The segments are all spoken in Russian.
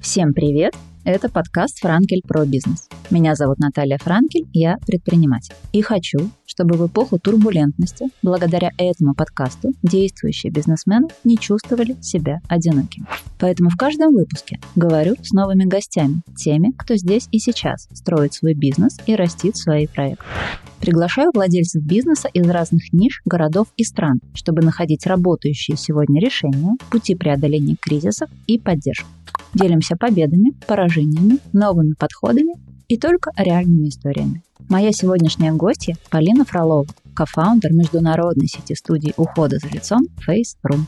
Всем привет! Это подкаст «Франкель про бизнес». Меня зовут Наталья Франкель, я предприниматель. И хочу, чтобы в эпоху турбулентности, благодаря этому подкасту, действующие бизнесмены не чувствовали себя одинокими. Поэтому в каждом выпуске говорю с новыми гостями, теми, кто здесь и сейчас строит свой бизнес и растит свои проекты. Приглашаю владельцев бизнеса из разных ниш, городов и стран, чтобы находить работающие сегодня решения, пути преодоления кризисов и поддержку. Делимся победами, поражениями, новыми подходами и только реальными историями. Моя сегодняшняя гостья Полина Фролова, кофаундер международной сети студий ухода за лицом Face Room.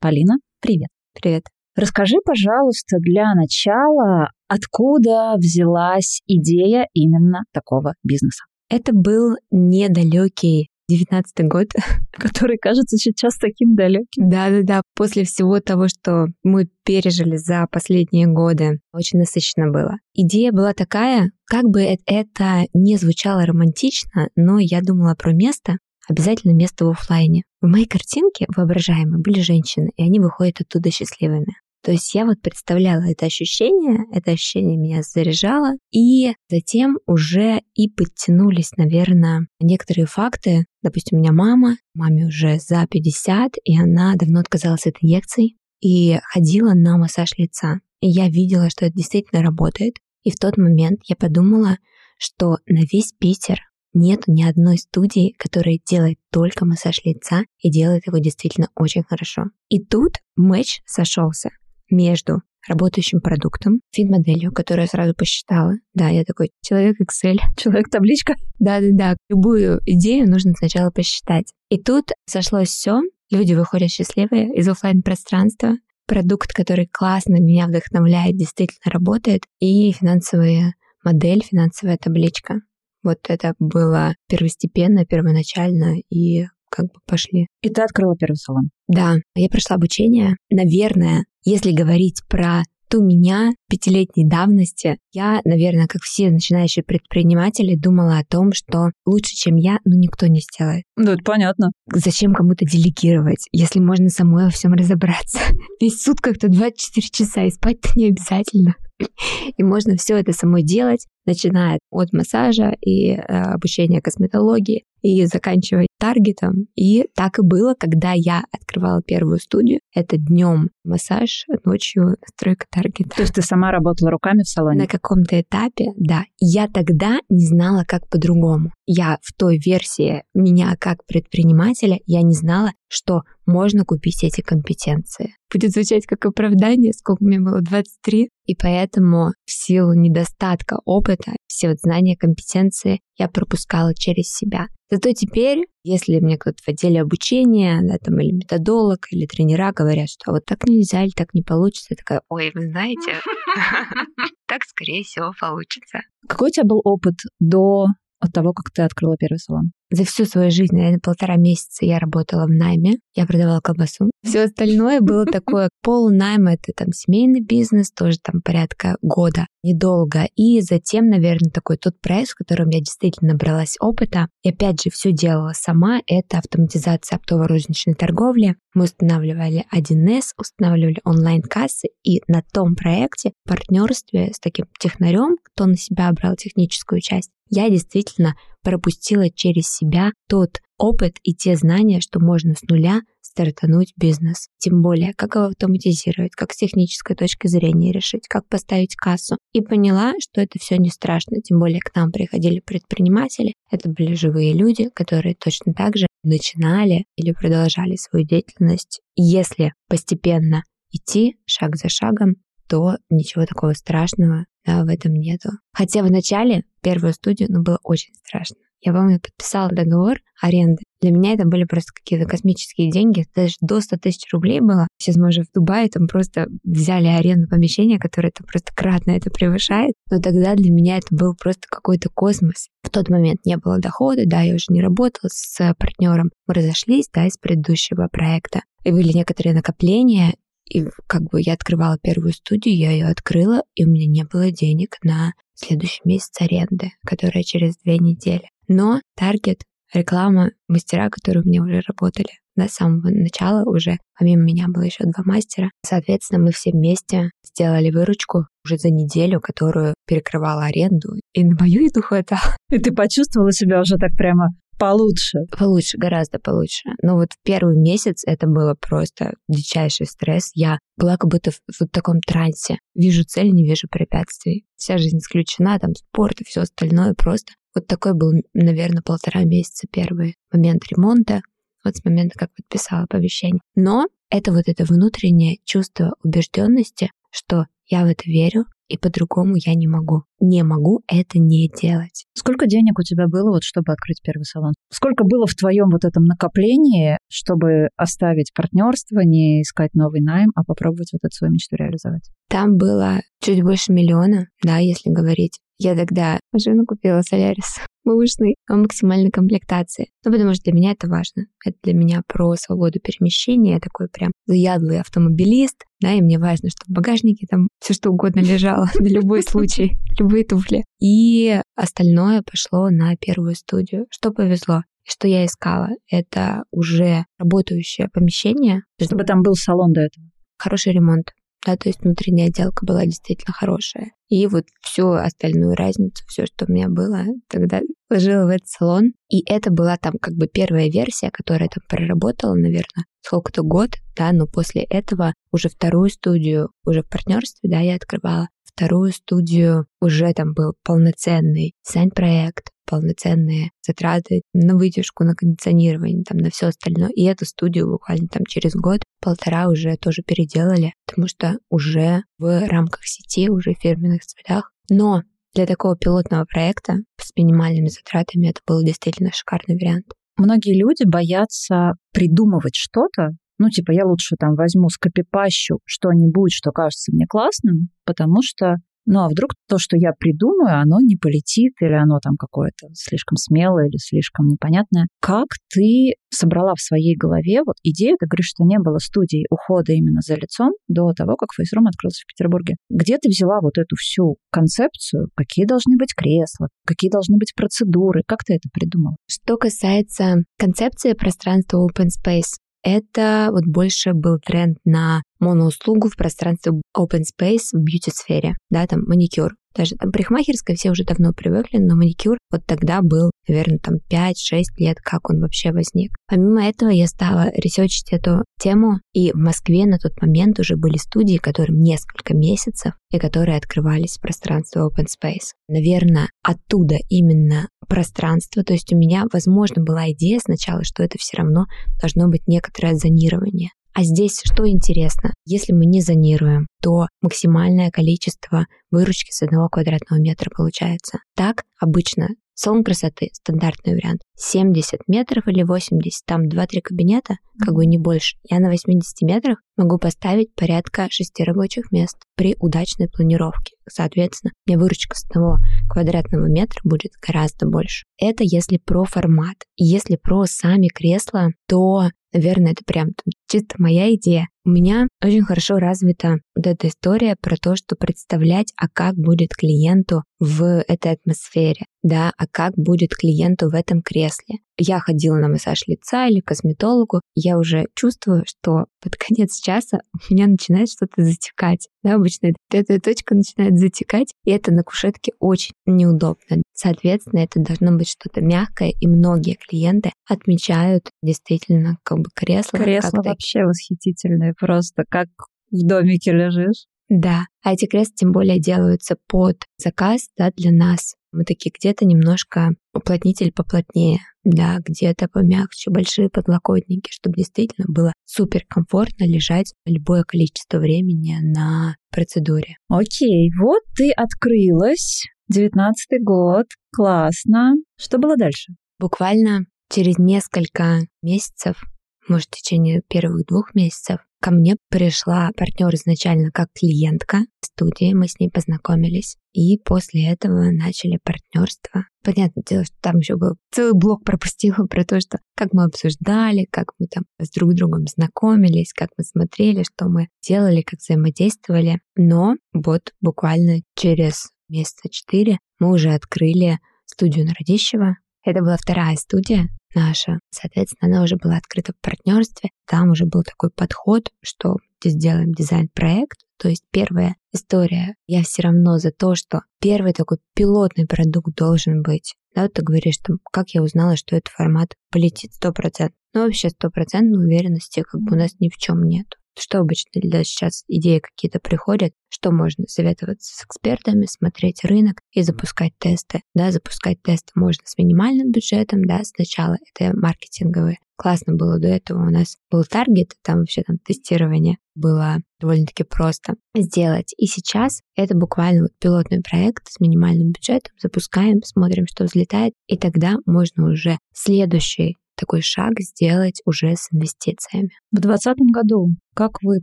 Полина, привет. Привет. Расскажи, пожалуйста, для начала, откуда взялась идея именно такого бизнеса? Это был недалекий девятнадцатый год. Который кажется сейчас таким далеким. Да-да-да, после всего того, что мы пережили за последние годы, очень насыщенно было. Идея была такая, как бы это не звучало романтично, но я думала про место, обязательно место в офлайне. В моей картинке воображаемые были женщины, и они выходят оттуда счастливыми. То есть я вот представляла это ощущение, это ощущение меня заряжало, и затем уже и подтянулись, наверное, некоторые факты. Допустим, у меня мама, маме уже за 50, и она давно отказалась от инъекций и ходила на массаж лица. И я видела, что это действительно работает. И в тот момент я подумала, что на весь Питер нет ни одной студии, которая делает только массаж лица и делает его действительно очень хорошо. И тут матч сошелся между работающим продуктом, фид-моделью, которую я сразу посчитала. Да, я такой человек Excel, человек-табличка. Да-да-да, любую идею нужно сначала посчитать. И тут сошлось все, люди выходят счастливые из офлайн пространства продукт, который классно меня вдохновляет, действительно работает, и финансовая модель, финансовая табличка. Вот это было первостепенно, первоначально, и как бы пошли. И ты открыла первый салон? Да, я прошла обучение. Наверное, если говорить про ту меня пятилетней давности, я, наверное, как все начинающие предприниматели, думала о том, что лучше, чем я, ну никто не сделает. Ну, это понятно. Зачем кому-то делегировать, если можно самой во всем разобраться? Весь сутках-то 24 часа, и спать-то не обязательно. И можно все это самой делать, начиная от массажа и э, обучения косметологии, и заканчивая таргетом. И так и было, когда я открывала первую студию. Это днем массаж, ночью настройка таргета. То есть ты сама работала руками в салоне? На каком-то этапе, да. Я тогда не знала, как по-другому. Я в той версии меня как предпринимателя, я не знала, что можно купить эти компетенции. Будет звучать как оправдание, сколько мне было, 23. И поэтому в силу недостатка опыта, все вот знания, компетенции я пропускала через себя. Зато теперь, если мне кто-то в отделе обучения, да, там, или методолог, или тренера говорят, что вот так нельзя, или так не получится, я такая, ой, вы знаете, так, скорее всего, получится. Какой у тебя был опыт до того, как ты открыла первый салон? За всю свою жизнь, наверное, полтора месяца я работала в найме, я продавала колбасу. Все остальное было такое полнайм, это там семейный бизнес, тоже там порядка года, недолго. И затем, наверное, такой тот проект, в котором я действительно набралась опыта. И опять же, все делала сама. Это автоматизация оптово-розничной торговли. Мы устанавливали 1С, устанавливали онлайн-кассы, и на том проекте в партнерстве с таким технарем, кто на себя брал техническую часть, я действительно пропустила через себя тот опыт и те знания, что можно с нуля стартануть бизнес. Тем более, как его автоматизировать, как с технической точки зрения решить, как поставить кассу. И поняла, что это все не страшно. Тем более, к нам приходили предприниматели. Это были живые люди, которые точно так же начинали или продолжали свою деятельность. Если постепенно идти шаг за шагом, то ничего такого страшного в этом нету. Хотя в начале первую студию, ну, было очень страшно. Я помню, подписала договор аренды. Для меня это были просто какие-то космические деньги. Даже до 100 тысяч рублей было. Сейчас мы уже в Дубае там просто взяли аренду помещения, которое это просто кратно это превышает. Но тогда для меня это был просто какой-то космос. В тот момент не было дохода, да, я уже не работала с партнером. Мы разошлись, да, из предыдущего проекта. И были некоторые накопления, и как бы я открывала первую студию, я ее открыла, и у меня не было денег на следующий месяц аренды, которая через две недели. Но таргет, реклама, мастера, которые у меня уже работали. до самого начала уже. Помимо меня было еще два мастера. Соответственно, мы все вместе сделали выручку уже за неделю, которую перекрывала аренду. И на мою еду хватало. И ты почувствовала себя уже так прямо получше. Получше, гораздо получше. Но вот в первый месяц это было просто дичайший стресс. Я была как будто в, в таком трансе. Вижу цель, не вижу препятствий. Вся жизнь исключена, там спорт и все остальное просто. Вот такой был, наверное, полтора месяца первый момент ремонта, вот с момента, как подписала оповещение. Но это вот это внутреннее чувство убежденности, что я в это верю, и по-другому я не могу. Не могу это не делать. Сколько денег у тебя было, вот, чтобы открыть первый салон? Сколько было в твоем вот этом накоплении, чтобы оставить партнерство, не искать новый найм, а попробовать вот эту свою мечту реализовать? Там было чуть больше миллиона, да, если говорить. Я тогда машину купила Солярис бэушный максимальной комплектации. Ну, потому что для меня это важно. Это для меня про свободу перемещения. Я такой прям заядлый автомобилист, да, и мне важно, чтобы в багажнике там все что угодно лежало на любой случай, любые туфли. И остальное пошло на первую студию. Что повезло? Что я искала? Это уже работающее помещение. Чтобы там был салон до этого. Хороший ремонт, да, то есть внутренняя отделка была действительно хорошая. И вот всю остальную разницу, все, что у меня было, тогда вложила в этот салон. И это была там как бы первая версия, которая там проработала, наверное, сколько-то год, да, но после этого уже вторую студию, уже в партнерстве, да, я открывала вторую студию, уже там был полноценный дизайн-проект, полноценные затраты на вытяжку, на кондиционирование, там, на все остальное. И эту студию буквально там через год-полтора уже тоже переделали, потому что уже в рамках сети, уже в фирменных цветах. Но для такого пилотного проекта с минимальными затратами это был действительно шикарный вариант. Многие люди боятся придумывать что-то, ну, типа, я лучше там возьму, скопипащу что-нибудь, что кажется мне классным, потому что ну а вдруг то, что я придумаю, оно не полетит, или оно там какое-то слишком смелое или слишком непонятное. Как ты собрала в своей голове вот идею, ты говоришь, что не было студии ухода именно за лицом до того, как фейсрум открылся в Петербурге. Где ты взяла вот эту всю концепцию? Какие должны быть кресла? Какие должны быть процедуры? Как ты это придумала? Что касается концепции пространства Open Space, это вот больше был тренд на моноуслугу в пространстве open space в бьюти-сфере, да, там маникюр. Даже там парикмахерская все уже давно привыкли, но маникюр вот тогда был, наверное, там 5-6 лет, как он вообще возник. Помимо этого я стала ресерчить эту тему, и в Москве на тот момент уже были студии, которым несколько месяцев, и которые открывались в пространстве open space. Наверное, оттуда именно пространство, то есть у меня, возможно, была идея сначала, что это все равно должно быть некоторое зонирование. А здесь что интересно? Если мы не зонируем, то максимальное количество выручки с одного квадратного метра получается. Так обычно Салон красоты, стандартный вариант. 70 метров или 80, там 2-3 кабинета, как бы не больше. Я на 80 метрах могу поставить порядка 6 рабочих мест при удачной планировке. Соответственно, у меня выручка с одного квадратного метра будет гораздо больше. Это если про формат. Если про сами кресла, то Наверное, это прям чисто моя идея. У меня очень хорошо развита вот эта история про то, что представлять, а как будет клиенту в этой атмосфере, да, а как будет клиенту в этом кресле. Я ходила на массаж лица или к косметологу, я уже чувствую, что под конец часа у меня начинает что-то затекать. Да, обычно эта точка начинает затекать, и это на кушетке очень неудобно. Соответственно, это должно быть что-то мягкое, и многие клиенты отмечают действительно как бы кресло. Кресло вообще восхитительное просто как в домике лежишь. Да, а эти кресла тем более делаются под заказ да, для нас. Мы такие где-то немножко уплотнитель поплотнее, да, где-то помягче, большие подлокотники, чтобы действительно было супер комфортно лежать любое количество времени на процедуре. Окей, вот ты открылась, девятнадцатый год, классно. Что было дальше? Буквально через несколько месяцев, может, в течение первых двух месяцев, Ко мне пришла партнер изначально как клиентка студии, мы с ней познакомились. И после этого начали партнерство. Понятное дело, что там еще был целый блок пропустила про то, что как мы обсуждали, как мы там с друг другом знакомились, как мы смотрели, что мы делали, как взаимодействовали. Но вот буквально через месяца четыре мы уже открыли студию на Радищево, Это была вторая студия наша. Соответственно, она уже была открыта в партнерстве. Там уже был такой подход, что сделаем дизайн-проект. То есть первая история, я все равно за то, что первый такой пилотный продукт должен быть. Да, вот ты говоришь, там, как я узнала, что этот формат полетит 100%. Ну, вообще стопроцентной уверенности как бы у нас ни в чем нет. Что обычно для сейчас идеи какие-то приходят, что можно советоваться с экспертами, смотреть рынок и запускать тесты. Да, запускать тесты можно с минимальным бюджетом, да, сначала это маркетинговые. Классно было до этого у нас был таргет, там вообще там тестирование было довольно-таки просто сделать. И сейчас это буквально вот пилотный проект с минимальным бюджетом. Запускаем, смотрим, что взлетает, и тогда можно уже следующий такой шаг сделать уже с инвестициями. В 2020 году как вы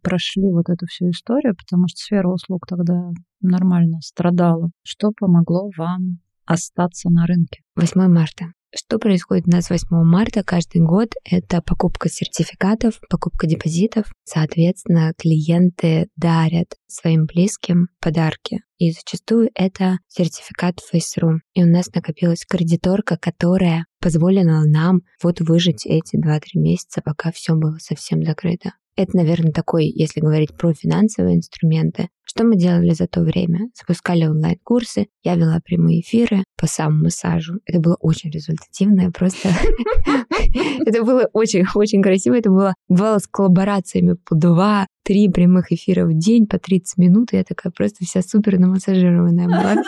прошли вот эту всю историю, потому что сфера услуг тогда нормально страдала. Что помогло вам остаться на рынке? 8 марта. Что происходит у нас 8 марта каждый год? Это покупка сертификатов, покупка депозитов. Соответственно, клиенты дарят своим близким подарки. И зачастую это сертификат FaceRoom. И у нас накопилась кредиторка, которая позволила нам вот выжить эти 2-3 месяца, пока все было совсем закрыто. Это, наверное, такой, если говорить про финансовые инструменты. Что мы делали за то время? Запускали онлайн-курсы, я вела прямые эфиры по самому-массажу. Это было очень результативно, просто... Это было очень-очень красиво. Это было, бывало с коллаборациями по два, три прямых эфира в день по 30 минут, и я такая просто вся супер намассажированная была.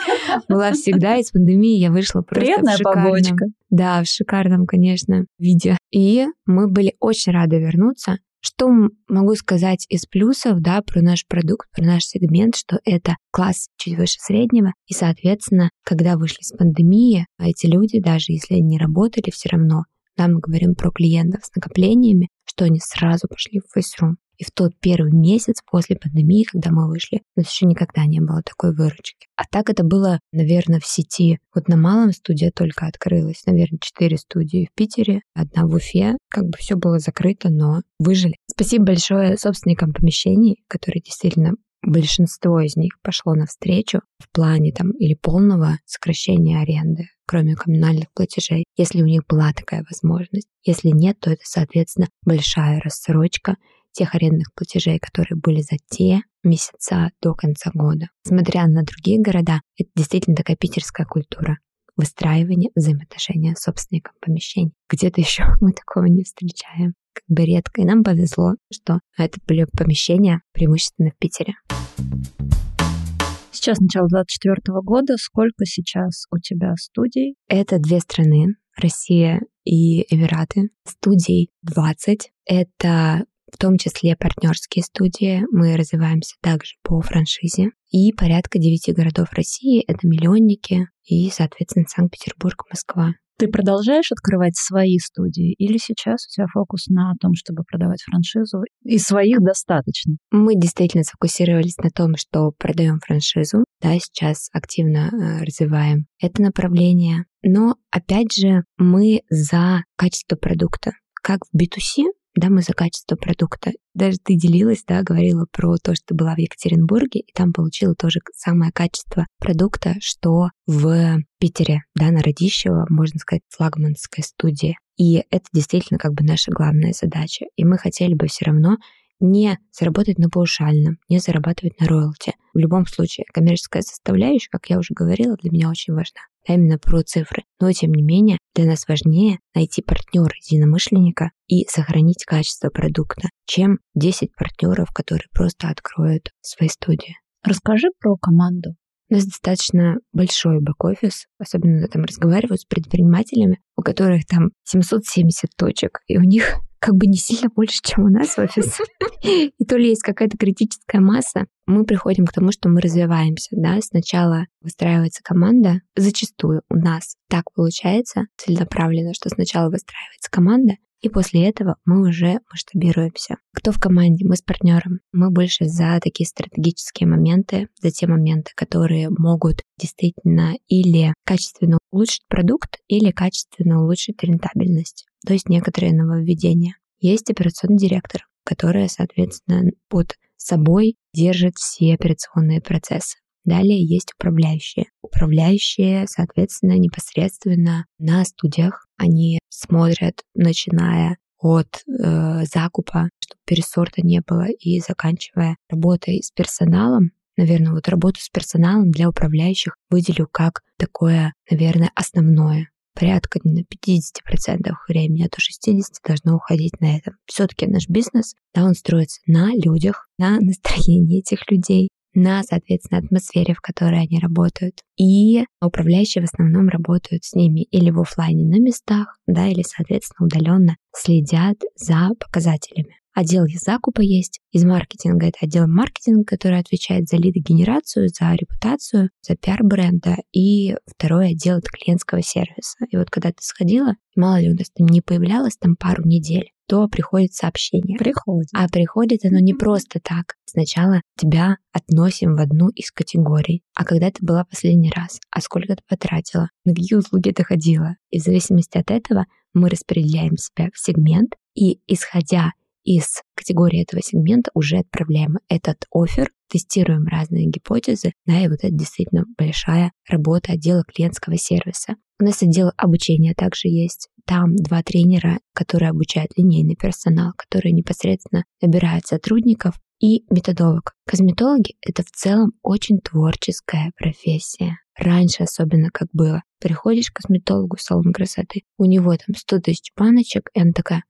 Была всегда, из пандемии я вышла просто Приятная в шикарном... побочка. Да, в шикарном, конечно, виде. И мы были очень рады вернуться. Что могу сказать из плюсов, да, про наш продукт, про наш сегмент, что это класс чуть выше среднего, и, соответственно, когда вышли с пандемии, эти люди, даже если они работали, все равно, да, мы говорим про клиентов с накоплениями, что они сразу пошли в FaceRoom. И в тот первый месяц после пандемии, когда мы вышли, у нас еще никогда не было такой выручки. А так это было, наверное, в сети. Вот на малом студия только открылась, наверное, четыре студии в Питере, одна в Уфе. Как бы все было закрыто, но выжили. Спасибо большое собственникам помещений, которые действительно большинство из них пошло навстречу в плане там или полного сокращения аренды, кроме коммунальных платежей, если у них была такая возможность. Если нет, то это, соответственно, большая рассрочка тех арендных платежей, которые были за те месяца до конца года. Смотря на другие города, это действительно такая питерская культура выстраивания взаимоотношения с собственником помещений. Где-то еще мы такого не встречаем. Как бы редко. И нам повезло, что это были помещения преимущественно в Питере. Сейчас начало 24 года. Сколько сейчас у тебя студий? Это две страны. Россия и Эмираты. Студий 20. Это в том числе партнерские студии. Мы развиваемся также по франшизе. И порядка девяти городов России — это миллионники и, соответственно, Санкт-Петербург, Москва. Ты продолжаешь открывать свои студии или сейчас у тебя фокус на том, чтобы продавать франшизу? И своих достаточно? Мы действительно сфокусировались на том, что продаем франшизу. Да, сейчас активно э, развиваем это направление. Но, опять же, мы за качество продукта. Как в B2C, да, мы за качество продукта. Даже ты делилась, да, говорила про то, что была в Екатеринбурге, и там получила тоже самое качество продукта, что в Питере, да, на Радищево, можно сказать, флагманской студии. И это действительно как бы наша главная задача. И мы хотели бы все равно не заработать на паушальном, не зарабатывать на роялти. В любом случае, коммерческая составляющая, как я уже говорила, для меня очень важна. А именно про цифры. Но, тем не менее, для нас важнее найти партнера единомышленника и сохранить качество продукта, чем 10 партнеров, которые просто откроют свои студии. Расскажи про команду. У нас достаточно большой бэк-офис, особенно там разговаривают с предпринимателями, у которых там 770 точек, и у них как бы не сильно больше, чем у нас офис. И то ли есть какая-то критическая масса, мы приходим к тому, что мы развиваемся, да, сначала выстраивается команда, зачастую у нас так получается целенаправленно, что сначала выстраивается команда, и после этого мы уже масштабируемся. Кто в команде? Мы с партнером. Мы больше за такие стратегические моменты, за те моменты, которые могут действительно или качественно улучшить продукт, или качественно улучшить рентабельность то есть некоторые нововведения. Есть операционный директор, которая, соответственно, под собой держит все операционные процессы. Далее есть управляющие. Управляющие, соответственно, непосредственно на студиях. Они смотрят, начиная от э, закупа, чтобы пересорта не было, и заканчивая работой с персоналом. Наверное, вот работу с персоналом для управляющих выделю как такое, наверное, основное порядка на 50% времени, а то 60% должно уходить на этом. Все-таки наш бизнес, да, он строится на людях, на настроении этих людей, на, соответственно, атмосфере, в которой они работают. И управляющие в основном работают с ними или в офлайне на местах, да, или, соответственно, удаленно следят за показателями. Отдел закупа есть, из маркетинга это отдел маркетинга, который отвечает за лидогенерацию, за репутацию, за пиар бренда, и второй отдел это клиентского сервиса. И вот когда ты сходила, мало ли у нас там не появлялось там пару недель, то приходит сообщение. Приходит. А приходит оно не просто так. Сначала тебя относим в одну из категорий. А когда ты была последний раз? А сколько ты потратила? На какие услуги ты ходила? И в зависимости от этого мы распределяем себя в сегмент, и исходя из категории этого сегмента уже отправляем этот офер, тестируем разные гипотезы, да, и вот это действительно большая работа отдела клиентского сервиса. У нас отдел обучения также есть. Там два тренера, которые обучают линейный персонал, которые непосредственно набирают сотрудников, и методолог. Косметологи — это в целом очень творческая профессия. Раньше особенно как было. Приходишь к косметологу в салон красоты, у него там 100 тысяч баночек, и она такая,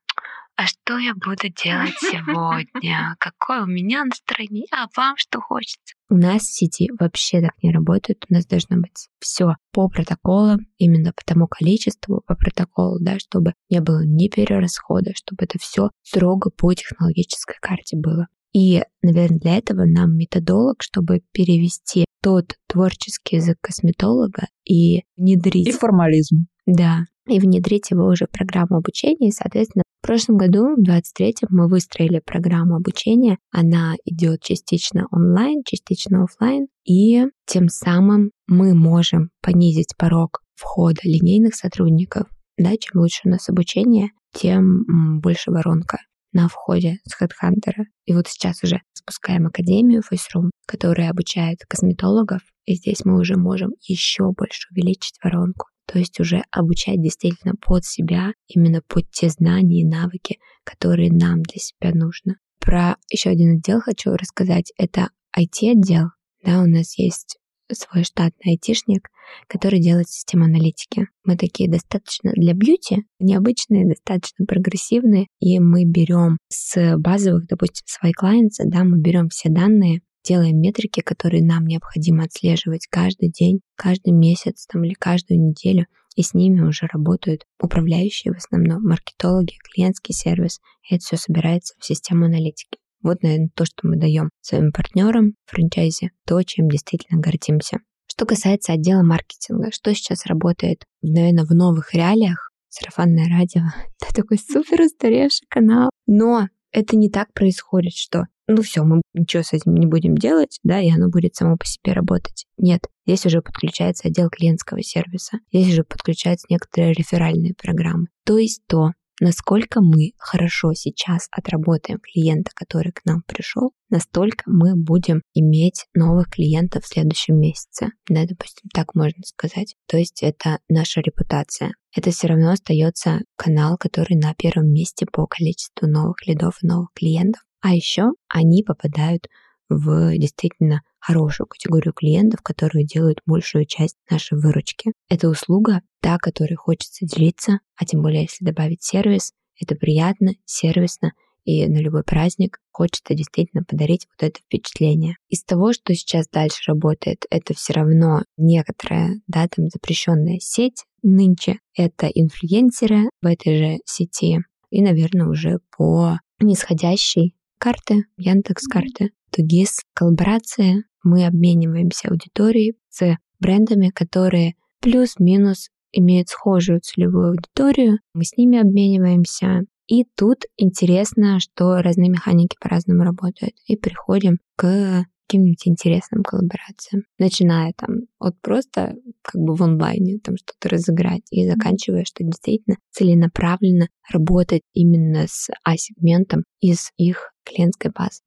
а что я буду делать сегодня? Какое у меня настроение? А вам что хочется? У нас в сети вообще так не работает. У нас должно быть все по протоколам, именно по тому количеству, по протоколу, да, чтобы не было ни перерасхода, чтобы это все строго по технологической карте было. И, наверное, для этого нам методолог, чтобы перевести тот творческий язык косметолога и внедрить... И формализм. Да, и внедрить его уже в программу обучения. И, соответственно, в прошлом году, в 23-м, мы выстроили программу обучения. Она идет частично онлайн, частично офлайн. И тем самым мы можем понизить порог входа линейных сотрудников. Да, чем лучше у нас обучение, тем больше воронка на входе с HeadHunter. И вот сейчас уже спускаем Академию FaceRoom, которая обучает косметологов, и здесь мы уже можем еще больше увеличить воронку. То есть уже обучать действительно под себя, именно под те знания и навыки, которые нам для себя нужно. Про еще один отдел хочу рассказать. Это IT-отдел. Да, у нас есть свой штатный айтишник, который делает систему аналитики. Мы такие достаточно для бьюти, необычные, достаточно прогрессивные, и мы берем с базовых, допустим, своих clients, да, мы берем все данные, делаем метрики, которые нам необходимо отслеживать каждый день, каждый месяц там, или каждую неделю, и с ними уже работают управляющие в основном, маркетологи, клиентский сервис, и это все собирается в систему аналитики. Вот, наверное, то, что мы даем своим партнерам в франчайзе, то, чем действительно гордимся. Что касается отдела маркетинга, что сейчас работает, наверное, в новых реалиях, сарафанное радио, это такой супер устаревший канал, но это не так происходит, что ну все, мы ничего с этим не будем делать, да, и оно будет само по себе работать. Нет, здесь уже подключается отдел клиентского сервиса, здесь уже подключаются некоторые реферальные программы. То есть то, насколько мы хорошо сейчас отработаем клиента, который к нам пришел, настолько мы будем иметь новых клиентов в следующем месяце. Да, допустим, так можно сказать. То есть это наша репутация. Это все равно остается канал, который на первом месте по количеству новых лидов и новых клиентов. А еще они попадают в действительно хорошую категорию клиентов, которые делают большую часть нашей выручки. Это услуга, та, которой хочется делиться, а тем более, если добавить сервис, это приятно, сервисно, и на любой праздник хочется действительно подарить вот это впечатление. Из того, что сейчас дальше работает, это все равно некоторая, да, там запрещенная сеть нынче, это инфлюенсеры в этой же сети, и, наверное, уже по нисходящей карты, Яндекс карты, Тугис, коллаборация. Мы обмениваемся аудиторией с брендами, которые плюс-минус имеют схожую целевую аудиторию. Мы с ними обмениваемся. И тут интересно, что разные механики по-разному работают. И приходим к каким-нибудь интересным коллаборациям. Начиная там от просто как бы в онлайне там что-то разыграть и заканчивая, что действительно целенаправленно работать именно с А-сегментом из их клиентской базы.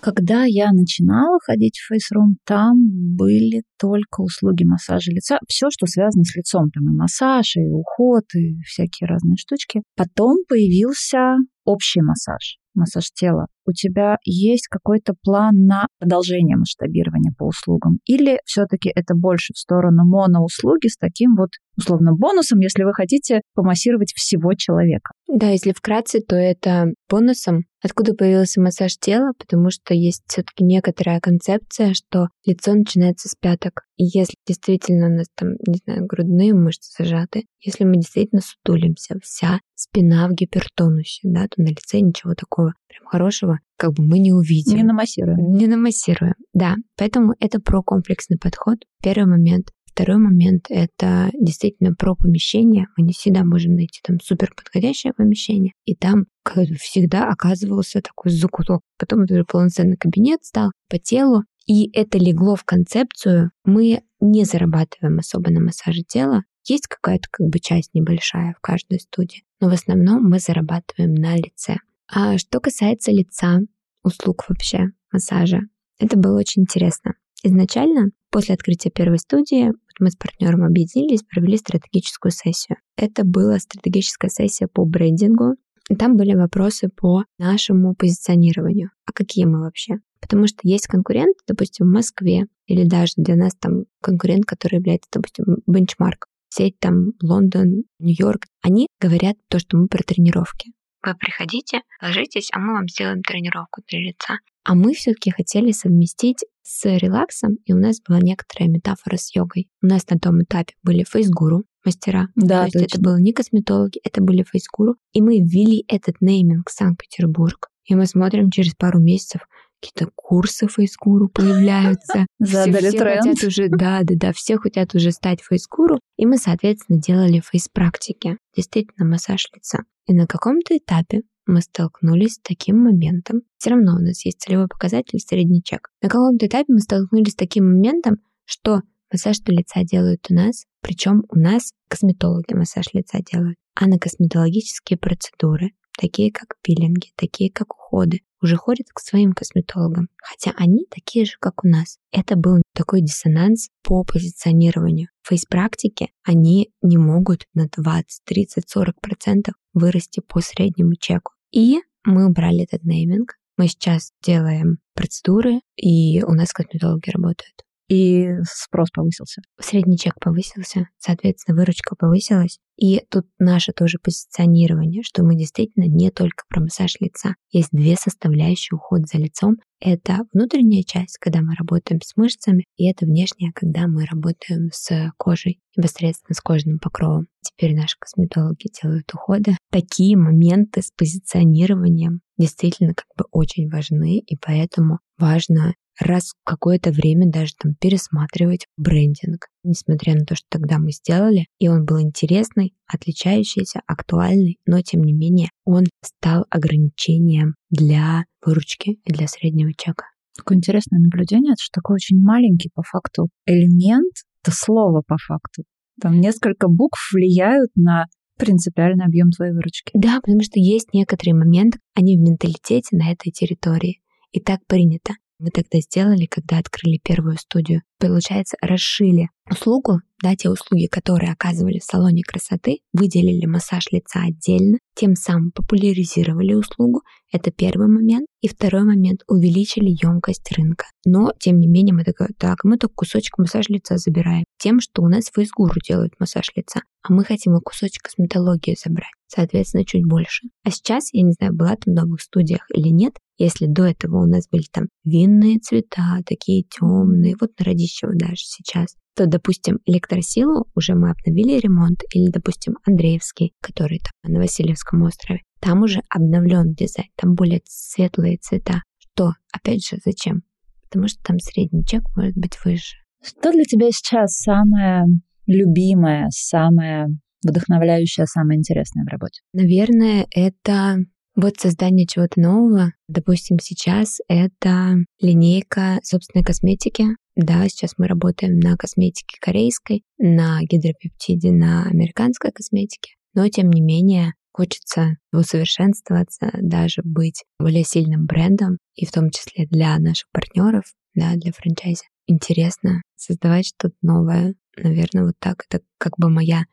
Когда я начинала ходить в фейсрум, там были только услуги массажа лица. Все, что связано с лицом. Там и массаж, и уход, и всякие разные штучки. Потом появился общий массаж массаж тела, у тебя есть какой-то план на продолжение масштабирования по услугам? Или все-таки это больше в сторону моноуслуги с таким вот условно бонусом, если вы хотите помассировать всего человека? Да, если вкратце, то это бонусом. Откуда появился массаж тела? Потому что есть все-таки некоторая концепция, что лицо начинается с пяток. И если действительно у нас там, не знаю, грудные мышцы зажаты, если мы действительно сутулимся, вся спина в гипертонусе, да, то на лице ничего такого прям хорошего как бы мы не увидим. Не намассируем. Не намассируем, да. Поэтому это про комплексный подход. Первый момент. Второй момент — это действительно про помещение. Мы не всегда можем найти там супер подходящее помещение. И там как всегда оказывался такой закуток. Потом это уже полноценный кабинет стал по телу. И это легло в концепцию. Мы не зарабатываем особо на массаже тела. Есть какая-то как бы часть небольшая в каждой студии, но в основном мы зарабатываем на лице. А что касается лица, услуг вообще, массажа, это было очень интересно. Изначально, после открытия первой студии, мы с партнером объединились, провели стратегическую сессию. Это была стратегическая сессия по брендингу. Там были вопросы по нашему позиционированию. А какие мы вообще? Потому что есть конкурент, допустим, в Москве, или даже для нас там конкурент, который является, допустим, бенчмарк, сеть там Лондон, Нью-Йорк, они говорят то, что мы про тренировки. Вы приходите, ложитесь, а мы вам сделаем тренировку для лица. А мы все-таки хотели совместить с релаксом, и у нас была некоторая метафора с йогой. У нас на том этапе были фейсгуру, мастера. Да, То есть точно. это было не косметологи, это были фейсгуру. И мы ввели этот нейминг Санкт-Петербург. И мы смотрим через пару месяцев, какие-то курсы фейскуру появляются. Задали все, тренд. хотят уже, да, да, да, все хотят уже стать фейскуру. И мы, соответственно, делали фейс-практики. Действительно, массаж лица. И на каком-то этапе мы столкнулись с таким моментом. Все равно у нас есть целевой показатель средний чек. На каком-то этапе мы столкнулись с таким моментом, что массаж лица делают у нас, причем у нас косметологи массаж лица делают, а на косметологические процедуры, такие как пилинги, такие как уходы, уже ходят к своим косметологам, хотя они такие же, как у нас. Это был такой диссонанс по позиционированию. В фейс-практике они не могут на 20, 30, 40 процентов вырасти по среднему чеку. И мы убрали этот нейминг. Мы сейчас делаем процедуры, и у нас косметологи работают и спрос повысился. Средний чек повысился, соответственно, выручка повысилась. И тут наше тоже позиционирование, что мы действительно не только про массаж лица. Есть две составляющие уход за лицом. Это внутренняя часть, когда мы работаем с мышцами, и это внешняя, когда мы работаем с кожей, непосредственно с кожным покровом. Теперь наши косметологи делают уходы. Такие моменты с позиционированием действительно как бы очень важны, и поэтому важно раз в какое-то время даже там пересматривать брендинг. Несмотря на то, что тогда мы сделали, и он был интересный, отличающийся, актуальный, но тем не менее он стал ограничением для выручки и для среднего чека. Такое интересное наблюдение, это что такой очень маленький по факту элемент, это слово по факту. Там несколько букв влияют на принципиальный объем твоей выручки. Да, потому что есть некоторые моменты, они в менталитете на этой территории. И так принято мы тогда сделали, когда открыли первую студию. Получается, расшили услугу, да, те услуги, которые оказывали в салоне красоты, выделили массаж лица отдельно, тем самым популяризировали услугу. Это первый момент. И второй момент, увеличили емкость рынка. Но, тем не менее, мы такой, так, мы только кусочек массаж лица забираем. Тем, что у нас в фейсгуру делают массаж лица, а мы хотим и кусочек косметологии забрать. Соответственно, чуть больше. А сейчас, я не знаю, была там в новых студиях или нет, если до этого у нас были там винные цвета, такие темные, вот на Радищево даже сейчас, то, допустим, электросилу уже мы обновили ремонт, или, допустим, Андреевский, который там на Васильевском острове, там уже обновлен дизайн, там более светлые цвета. Что, опять же, зачем? Потому что там средний чек может быть выше. Что для тебя сейчас самое любимое, самое вдохновляющее, самое интересное в работе? Наверное, это вот создание чего-то нового, допустим, сейчас это линейка собственной косметики. Да, сейчас мы работаем на косметике корейской, на гидропептиде, на американской косметике. Но, тем не менее, хочется усовершенствоваться, даже быть более сильным брендом, и в том числе для наших партнеров, да, для франчайзи. Интересно создавать что-то новое. Наверное, вот так. Это как бы моя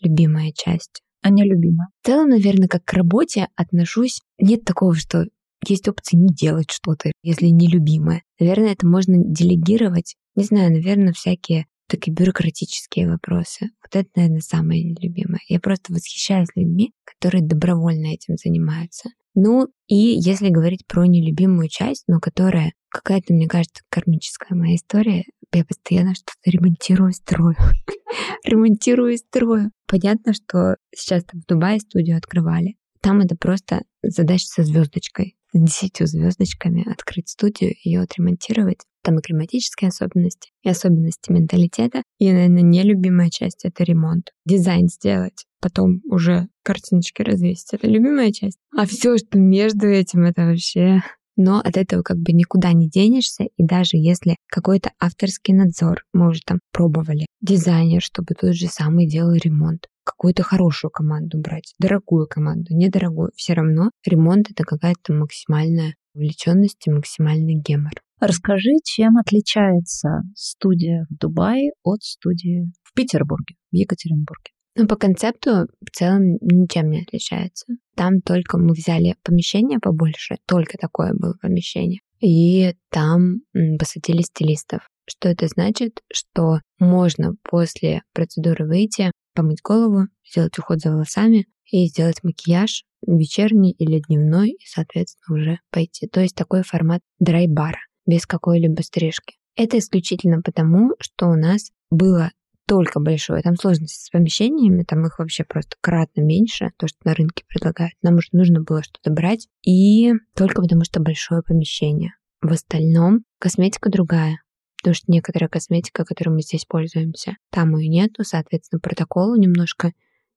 любимая часть. А не любимая. В целом, наверное, как к работе отношусь. Нет такого, что есть опции не делать что-то, если нелюбимое. Наверное, это можно делегировать. Не знаю, наверное, всякие такие бюрократические вопросы. Вот это, наверное, самое нелюбимое. Я просто восхищаюсь людьми, которые добровольно этим занимаются. Ну, и если говорить про нелюбимую часть, но которая какая-то, мне кажется, кармическая моя история, я постоянно что-то ремонтирую, строю. ремонтирую строю. Понятно, что сейчас там в Дубае студию открывали. Там это просто задача со звездочкой десятью звездочками открыть студию, ее отремонтировать. Там и климатические особенности, и особенности менталитета. И, наверное, нелюбимая часть — это ремонт. Дизайн сделать, потом уже картиночки развесить. Это любимая часть. А все, что между этим, это вообще но от этого как бы никуда не денешься, и даже если какой-то авторский надзор, мы уже там пробовали, дизайнер, чтобы тот же самый делал ремонт, какую-то хорошую команду брать, дорогую команду, недорогую, все равно ремонт это какая-то максимальная увлеченность и максимальный гемор. Расскажи, чем отличается студия в Дубае от студии в Петербурге, в Екатеринбурге? Ну, по концепту в целом ничем не отличается. Там только мы взяли помещение побольше, только такое было помещение. И там посадили стилистов. Что это значит? Что можно после процедуры выйти, помыть голову, сделать уход за волосами и сделать макияж вечерний или дневной, и, соответственно, уже пойти. То есть такой формат драйбара, без какой-либо стрижки. Это исключительно потому, что у нас было настолько большое. Там сложности с помещениями, там их вообще просто кратно меньше, то, что на рынке предлагают. Нам уже нужно было что-то брать. И только потому, что большое помещение. В остальном косметика другая. Потому что некоторая косметика, которой мы здесь пользуемся, там ее нету, соответственно, протоколы немножко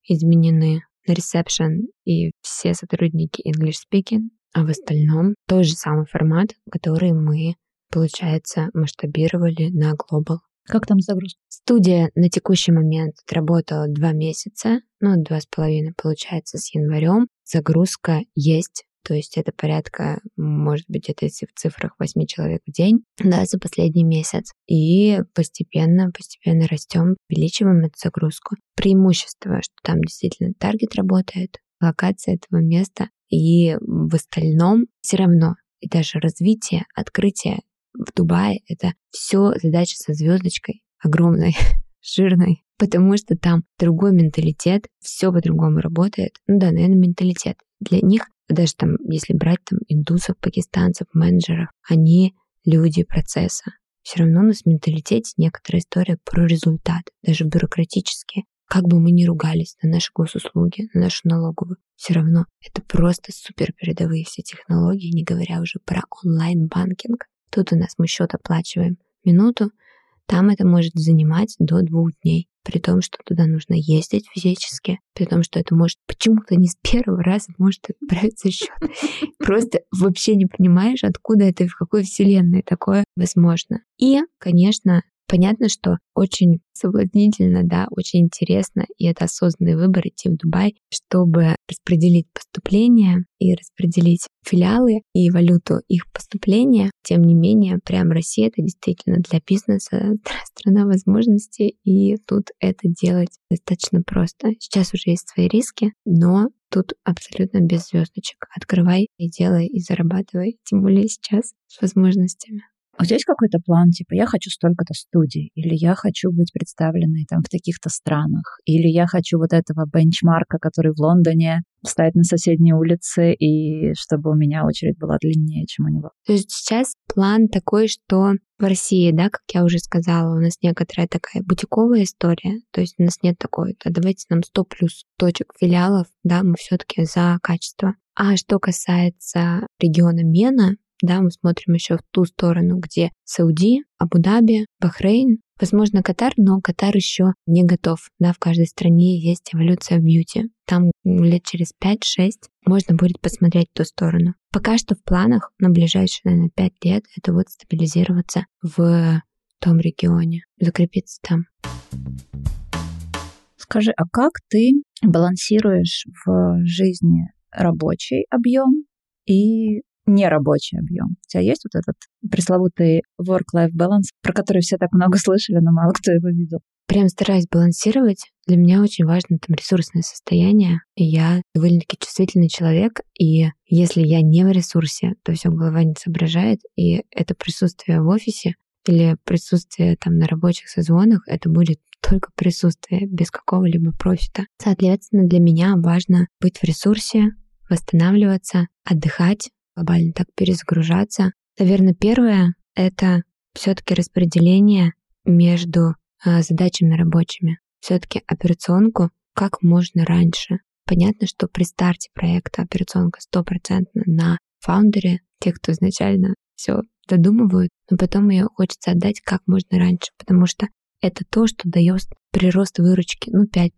изменены на ресепшн и все сотрудники English speaking, а в остальном тот же самый формат, который мы, получается, масштабировали на Global. Как там загрузка? Студия на текущий момент отработала два месяца, ну, два с половиной, получается, с январем. Загрузка есть, то есть это порядка, может быть, это если в цифрах 8 человек в день, да, за последний месяц. И постепенно, постепенно растем, увеличиваем эту загрузку. Преимущество, что там действительно таргет работает, локация этого места, и в остальном все равно и даже развитие, открытие в Дубае это все задача со звездочкой огромной, жирной, потому что там другой менталитет, все по-другому работает. Ну да, наверное, менталитет. Для них, даже там, если брать там индусов, пакистанцев, менеджеров, они люди процесса. Все равно у нас в менталитете некоторая история про результат, даже бюрократические. Как бы мы ни ругались на наши госуслуги, на нашу налоговую, все равно это просто супер передовые все технологии, не говоря уже про онлайн-банкинг. Тут у нас мы счет оплачиваем минуту, там это может занимать до двух дней, при том, что туда нужно ездить физически, при том, что это может почему-то не с первого раза может отправиться счет. Просто вообще не понимаешь, откуда это и в какой вселенной такое возможно. И, конечно, Понятно, что очень соблазнительно, да, очень интересно, и это осознанный выбор идти в Дубай, чтобы распределить поступления и распределить филиалы и валюту их поступления. Тем не менее, прям Россия это действительно для бизнеса страна возможностей, и тут это делать достаточно просто. Сейчас уже есть свои риски, но тут абсолютно без звездочек. Открывай и делай, и зарабатывай, тем более сейчас с возможностями. У тебя есть какой-то план, типа, я хочу столько-то студий, или я хочу быть представленной там в таких-то странах, или я хочу вот этого бенчмарка, который в Лондоне, встать на соседней улице, и чтобы у меня очередь была длиннее, чем у него. То есть сейчас план такой, что в России, да, как я уже сказала, у нас некоторая такая бутиковая история, то есть у нас нет такой, да, давайте нам 100 плюс точек филиалов, да, мы все-таки за качество. А что касается региона Мена, да, мы смотрим еще в ту сторону, где Сауди, Абу-Даби, Бахрейн, возможно, Катар, но Катар еще не готов. Да, в каждой стране есть эволюция бьюти. Там лет через 5-6 можно будет посмотреть в ту сторону. Пока что в планах на ближайшие, наверное, 5 лет это вот стабилизироваться в том регионе, закрепиться там. Скажи, а как ты балансируешь в жизни рабочий объем и нерабочий объем. У тебя есть вот этот пресловутый work-life balance, про который все так много слышали, но мало кто его видел? Прям стараюсь балансировать. Для меня очень важно там ресурсное состояние. Я довольно-таки чувствительный человек, и если я не в ресурсе, то все голова не соображает, и это присутствие в офисе или присутствие там на рабочих созвонах, это будет только присутствие, без какого-либо профита. Соответственно, для меня важно быть в ресурсе, восстанавливаться, отдыхать, глобально так перезагружаться. Наверное, первое — это все-таки распределение между а, задачами рабочими. Все-таки операционку как можно раньше. Понятно, что при старте проекта операционка стопроцентно на фаундере, те, кто изначально все додумывают, но потом ее хочется отдать как можно раньше, потому что это то, что дает прирост выручки, ну 5%,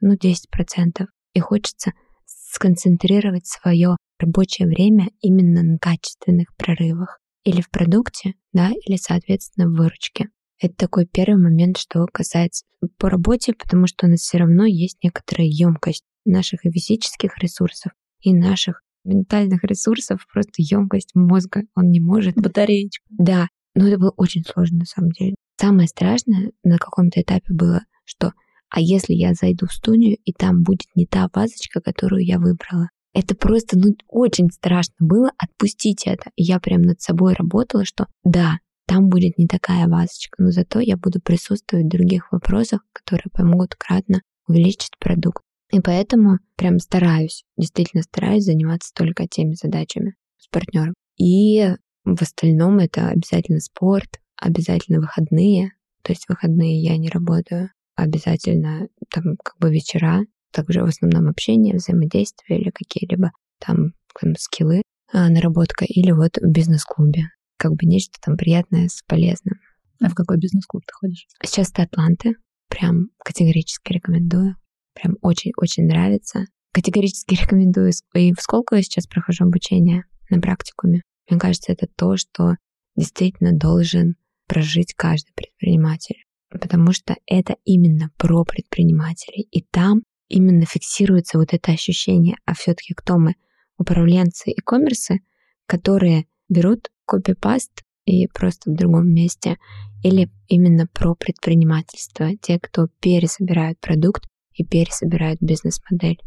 ну 10%. И хочется сконцентрировать свое рабочее время именно на качественных прорывах. Или в продукте, да, или, соответственно, в выручке. Это такой первый момент, что касается по работе, потому что у нас все равно есть некоторая емкость наших физических ресурсов, и наших ментальных ресурсов, просто емкость мозга, он не может. Батареечка. Да, но это было очень сложно на самом деле. Самое страшное на каком-то этапе было, что а если я зайду в студию, и там будет не та вазочка, которую я выбрала? Это просто, ну, очень страшно было отпустить это. И я прям над собой работала, что да, там будет не такая вазочка, но зато я буду присутствовать в других вопросах, которые помогут кратно увеличить продукт. И поэтому прям стараюсь, действительно стараюсь заниматься только теми задачами с партнером. И в остальном это обязательно спорт, обязательно выходные. То есть выходные я не работаю, обязательно там как бы вечера, также в основном общение, взаимодействие или какие-либо там, там скиллы, а, наработка, или вот в бизнес-клубе. Как бы нечто там приятное с полезным. А в какой бизнес-клуб ты ходишь? Сейчас это Атланты. Прям категорически рекомендую. Прям очень-очень нравится. Категорически рекомендую. И в сколько я сейчас прохожу обучение на практикуме. Мне кажется, это то, что действительно должен прожить каждый предприниматель потому что это именно про предпринимателей. И там именно фиксируется вот это ощущение, а все-таки кто мы? Управленцы и коммерсы, которые берут копипаст и просто в другом месте, или именно про предпринимательство, те, кто пересобирают продукт и пересобирают бизнес-модель.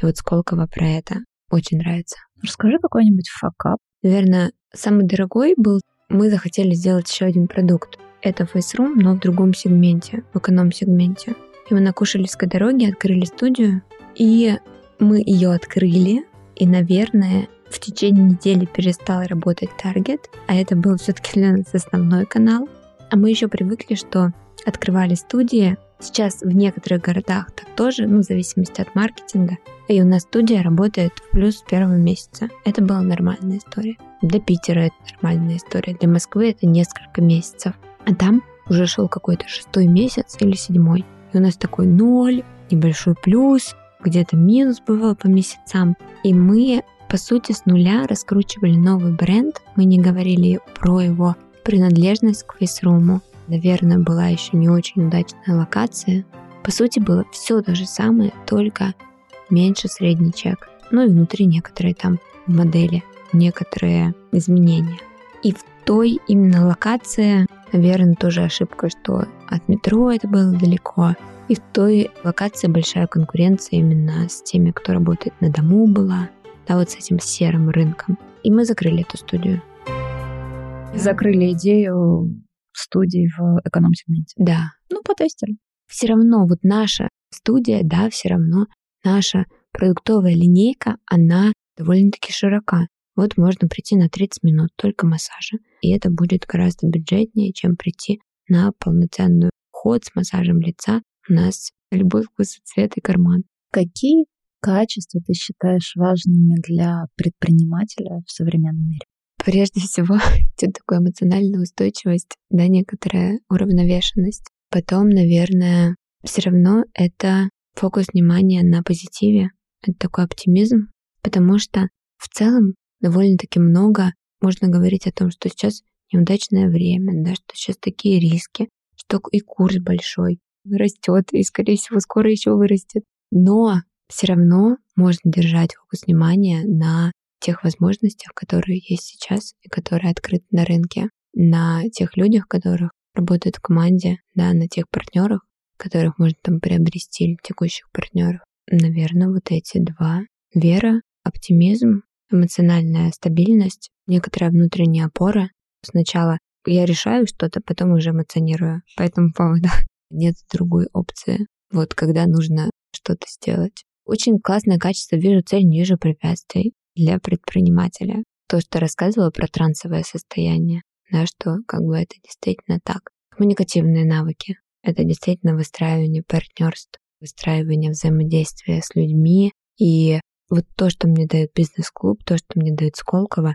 И вот Сколково про это очень нравится. Расскажи какой-нибудь факап. Наверное, самый дорогой был, мы захотели сделать еще один продукт. Это фейсрум, но в другом сегменте, в эконом-сегменте. И мы на Кушелевской дороге открыли студию, и мы ее открыли, и, наверное, в течение недели перестал работать таргет, а это был все-таки для нас основной канал. А мы еще привыкли, что открывали студии. Сейчас в некоторых городах так тоже, ну, в зависимости от маркетинга. И у нас студия работает в плюс первого месяца. Это была нормальная история. Для Питера это нормальная история. Для Москвы это несколько месяцев. А там уже шел какой-то шестой месяц или седьмой. И у нас такой ноль, небольшой плюс, где-то минус бывал по месяцам. И мы, по сути, с нуля раскручивали новый бренд. Мы не говорили про его принадлежность к фейсруму. Наверное, была еще не очень удачная локация. По сути, было все то же самое, только меньше средний чек. Ну и внутри некоторые там модели, некоторые изменения. И в той именно локации Наверное, тоже ошибка, что от метро это было далеко. И в той локации большая конкуренция именно с теми, кто работает на дому была, да, вот с этим серым рынком. И мы закрыли эту студию. Закрыли идею студии в эконом-сегменте. Да. Ну, потестили. Все равно вот наша студия, да, все равно наша продуктовая линейка, она довольно-таки широка. Вот можно прийти на 30 минут только массажа, и это будет гораздо бюджетнее, чем прийти на полноценный ход с массажем лица. У нас любой вкус, цвет и карман. Какие качества ты считаешь важными для предпринимателя в современном мире? Прежде всего, это такая эмоциональная устойчивость, да, некоторая уравновешенность. Потом, наверное, все равно это фокус внимания на позитиве, это такой оптимизм, потому что в целом довольно-таки много можно говорить о том, что сейчас неудачное время, да, что сейчас такие риски, что и курс большой. растет и, скорее всего, скоро еще вырастет. Но все равно можно держать фокус внимания на тех возможностях, которые есть сейчас и которые открыты на рынке, на тех людях, которых работают в команде, да, на тех партнерах, которых можно там приобрести или текущих партнеров. Наверное, вот эти два. Вера, оптимизм, эмоциональная стабильность, некоторая внутренняя опора. Сначала я решаю что-то, потом уже эмоционирую по этому поводу. Нет другой опции. Вот когда нужно что-то сделать. Очень классное качество «вижу цель, не вижу препятствий» для предпринимателя. То, что рассказывала про трансовое состояние, да, что как бы это действительно так. Коммуникативные навыки — это действительно выстраивание партнерств, выстраивание взаимодействия с людьми. И вот то, что мне дает бизнес-клуб, то, что мне дает Сколково,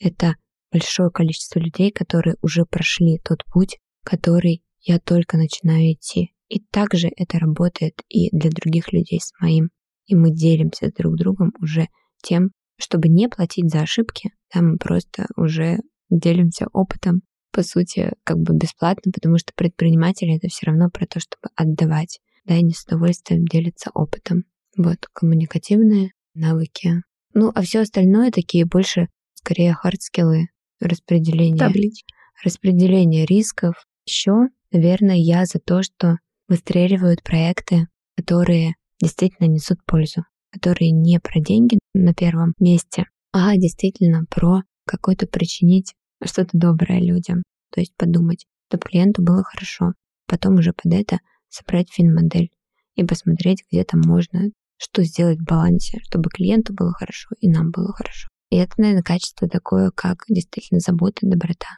это большое количество людей, которые уже прошли тот путь, который я только начинаю идти. И также это работает и для других людей с моим. И мы делимся друг другом уже тем, чтобы не платить за ошибки, да, мы просто уже делимся опытом, по сути, как бы бесплатно, потому что предприниматели это все равно про то, чтобы отдавать, да, и не с удовольствием делиться опытом. Вот, коммуникативные навыки. Ну, а все остальное такие больше, скорее, hard skill ы, распределение, Таблички. распределение рисков. Еще, наверное, я за то, что выстреливают проекты, которые действительно несут пользу, которые не про деньги на первом месте, а действительно про какой-то причинить что-то доброе людям. То есть подумать, чтобы клиенту было хорошо. Потом уже под это собрать фин-модель и посмотреть, где там можно что сделать в балансе, чтобы клиенту было хорошо и нам было хорошо. И это, наверное, качество такое, как действительно забота, доброта.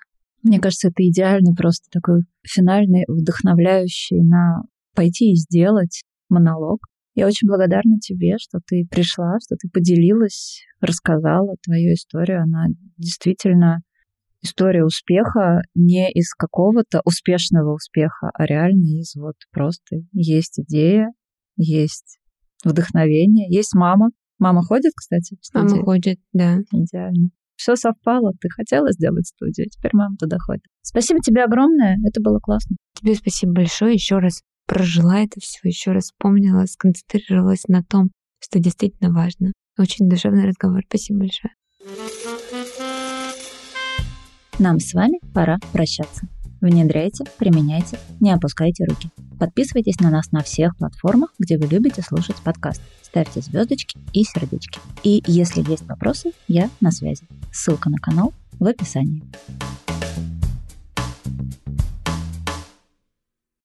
Мне кажется, это идеальный просто такой финальный, вдохновляющий на пойти и сделать монолог. Я очень благодарна тебе, что ты пришла, что ты поделилась, рассказала твою историю. Она действительно история успеха не из какого-то успешного успеха, а реально из вот просто есть идея, есть вдохновение, есть мама. Мама ходит, кстати, в студию? Мама ходит, да. Идеально. Все совпало. Ты хотела сделать студию, теперь мама туда ходит. Спасибо тебе огромное. Это было классно. Тебе спасибо большое. Еще раз прожила это все, еще раз вспомнила, сконцентрировалась на том, что действительно важно. Очень душевный разговор. Спасибо большое. Нам с вами пора прощаться. Внедряйте, применяйте, не опускайте руки. Подписывайтесь на нас на всех платформах, где вы любите слушать подкаст. Ставьте звездочки и сердечки. И если есть вопросы, я на связи. Ссылка на канал в описании.